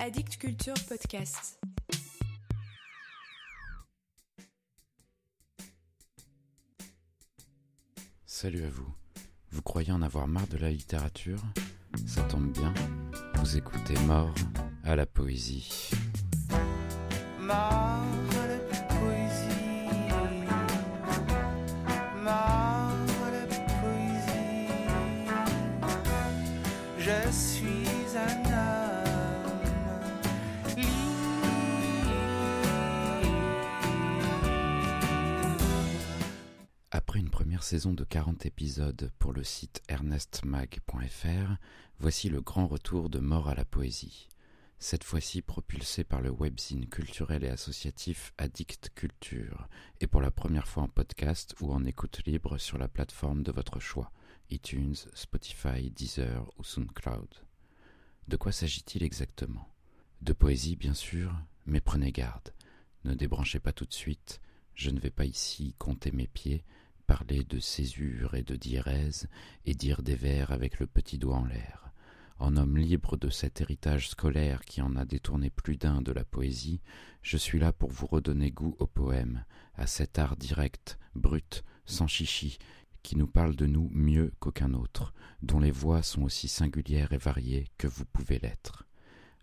Addict Culture Podcast. Salut à vous. Vous croyez en avoir marre de la littérature? Ça tombe bien. Vous écoutez Mort à la poésie. Mort à la poésie. Mort à la poésie. Je suis un saison de 40 épisodes pour le site ernestmag.fr, voici le grand retour de Mort à la poésie. Cette fois-ci propulsé par le webzine culturel et associatif Addict Culture, et pour la première fois en podcast ou en écoute libre sur la plateforme de votre choix, iTunes, Spotify, Deezer ou SoundCloud. De quoi s'agit-il exactement? De poésie, bien sûr, mais prenez garde. Ne débranchez pas tout de suite, je ne vais pas ici compter mes pieds, parler de césure et de diérèse, et dire des vers avec le petit doigt en l'air. En homme libre de cet héritage scolaire qui en a détourné plus d'un de la poésie, je suis là pour vous redonner goût au poème, à cet art direct, brut, sans chichi, qui nous parle de nous mieux qu'aucun autre, dont les voix sont aussi singulières et variées que vous pouvez l'être.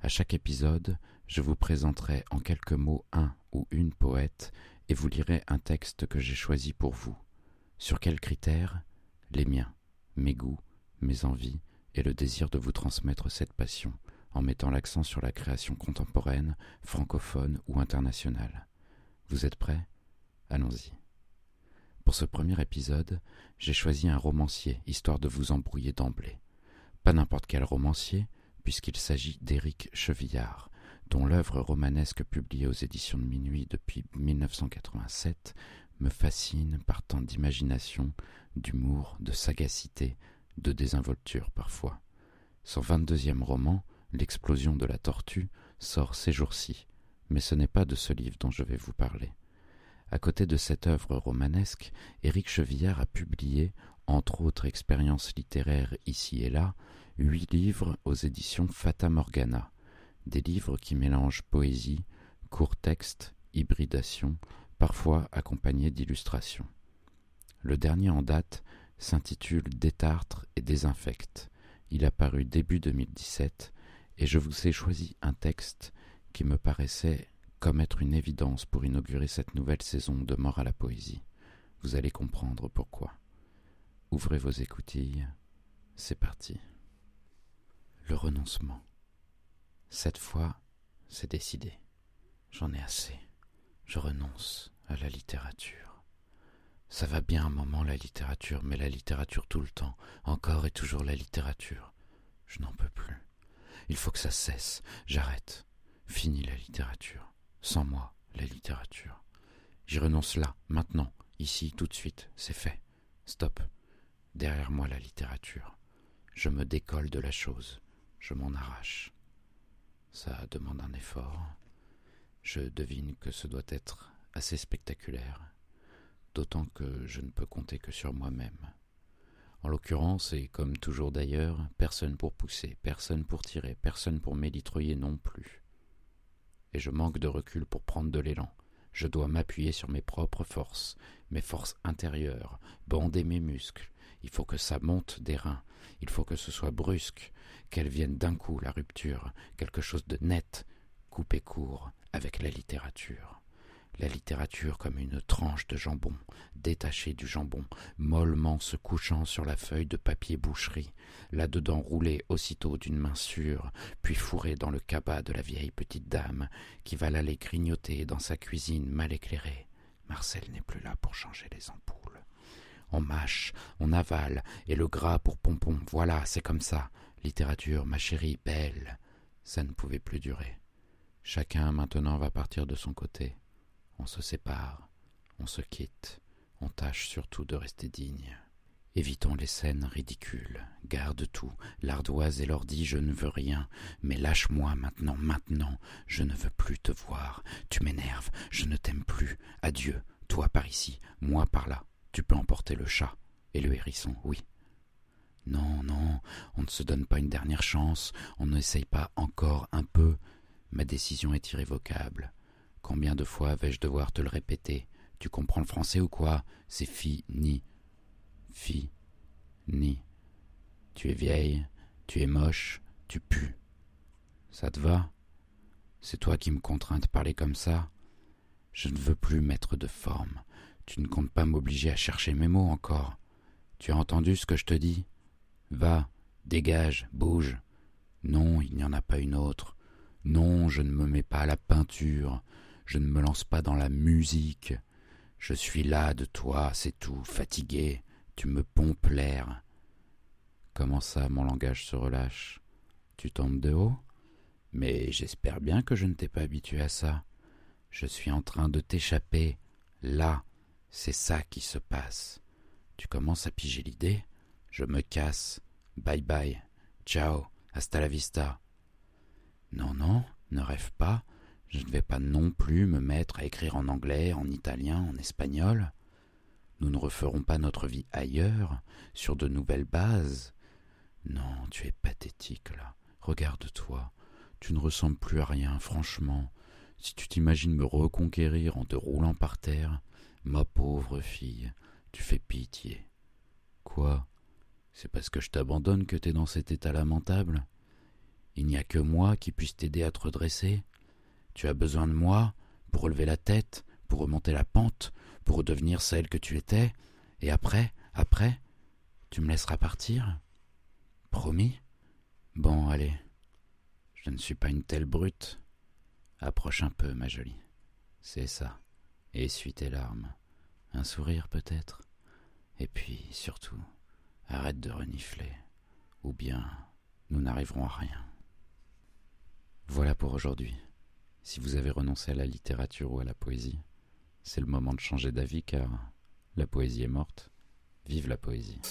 À chaque épisode, je vous présenterai en quelques mots un ou une poète et vous lirez un texte que j'ai choisi pour vous. Sur quels critères Les miens, mes goûts, mes envies et le désir de vous transmettre cette passion, en mettant l'accent sur la création contemporaine, francophone ou internationale. Vous êtes prêts? Allons-y. Pour ce premier épisode, j'ai choisi un romancier, histoire de vous embrouiller d'emblée. Pas n'importe quel romancier, puisqu'il s'agit d'Éric Chevillard, dont l'œuvre romanesque publiée aux éditions de Minuit depuis 1987 me fascine par tant d'imagination, d'humour, de sagacité, de désinvolture parfois. Son vingt-deuxième roman, L'explosion de la tortue, sort ces jours-ci, mais ce n'est pas de ce livre dont je vais vous parler. À côté de cette œuvre romanesque, Éric Chevillard a publié, entre autres expériences littéraires ici et là, huit livres aux éditions Fata Morgana, des livres qui mélangent poésie, court texte, hybridation, parfois accompagnés d'illustrations. Le dernier en date s'intitule Détartre et désinfecte. Il a paru début 2017 et je vous ai choisi un texte qui me paraissait comme être une évidence pour inaugurer cette nouvelle saison de Mort à la poésie. Vous allez comprendre pourquoi. Ouvrez vos écoutilles, c'est parti. Le renoncement. Cette fois, c'est décidé. J'en ai assez. Je renonce à la littérature. Ça va bien un moment la littérature, mais la littérature tout le temps, encore et toujours la littérature. Je n'en peux plus. Il faut que ça cesse. J'arrête. Fini la littérature. Sans moi, la littérature. J'y renonce là, maintenant, ici, tout de suite. C'est fait. Stop. Derrière moi la littérature. Je me décolle de la chose. Je m'en arrache. Ça demande un effort. Je devine que ce doit être assez spectaculaire, d'autant que je ne peux compter que sur moi-même. En l'occurrence, et comme toujours d'ailleurs, personne pour pousser, personne pour tirer, personne pour m'élitroyer non plus. Et je manque de recul pour prendre de l'élan. Je dois m'appuyer sur mes propres forces, mes forces intérieures, bander mes muscles. Il faut que ça monte des reins, il faut que ce soit brusque, qu'elle vienne d'un coup la rupture, quelque chose de net, coupé court avec la littérature la littérature comme une tranche de jambon, détachée du jambon, mollement se couchant sur la feuille de papier boucherie, là-dedans roulée aussitôt d'une main sûre, puis fourrée dans le cabas de la vieille petite dame, qui va l'aller grignoter dans sa cuisine mal éclairée. Marcel n'est plus là pour changer les ampoules. On mâche, on avale, et le gras pour pompon, voilà, c'est comme ça. Littérature, ma chérie, belle. Ça ne pouvait plus durer. Chacun maintenant va partir de son côté. On se sépare, on se quitte, on tâche surtout de rester digne. Évitons les scènes ridicules, garde tout, l'ardoise et l'ordi, je ne veux rien, mais lâche-moi maintenant, maintenant, je ne veux plus te voir, tu m'énerves, je ne t'aime plus, adieu, toi par ici, moi par là, tu peux emporter le chat, et le hérisson, oui. Non, non, on ne se donne pas une dernière chance, on n'essaye pas encore un peu, Ma décision est irrévocable. Combien de fois vais-je devoir te le répéter? Tu comprends le français ou quoi? C'est fini. Fi. Ni. Tu es vieille, tu es moche, tu pues. Ça te va? C'est toi qui me contrains de parler comme ça? Je ne veux plus mettre de forme. Tu ne comptes pas m'obliger à chercher mes mots encore. Tu as entendu ce que je te dis? Va, dégage, bouge. Non, il n'y en a pas une autre. Non, je ne me mets pas à la peinture, je ne me lance pas dans la musique. Je suis là de toi, c'est tout, fatigué, tu me pompes l'air. Comment ça, mon langage se relâche? Tu tombes de haut? Mais j'espère bien que je ne t'ai pas habitué à ça. Je suis en train de t'échapper. Là, c'est ça qui se passe. Tu commences à piger l'idée Je me casse. Bye bye. Ciao. Hasta la vista. Non, non, ne rêve pas. Je ne vais pas non plus me mettre à écrire en anglais, en italien, en espagnol. Nous ne referons pas notre vie ailleurs, sur de nouvelles bases. Non, tu es pathétique là. Regarde-toi. Tu ne ressembles plus à rien, franchement. Si tu t'imagines me reconquérir en te roulant par terre, ma pauvre fille, tu fais pitié. Quoi? C'est parce que je t'abandonne que t'es dans cet état lamentable? Il n'y a que moi qui puisse t'aider à te redresser Tu as besoin de moi pour relever la tête, pour remonter la pente, pour redevenir celle que tu étais, et après, après, tu me laisseras partir Promis? Bon, allez. Je ne suis pas une telle brute. Approche un peu, ma jolie. C'est ça. Essuie tes larmes. Un sourire peut-être. Et puis, surtout, arrête de renifler. Ou bien, nous n'arriverons à rien. Voilà pour aujourd'hui. Si vous avez renoncé à la littérature ou à la poésie, c'est le moment de changer d'avis car la poésie est morte. Vive la poésie.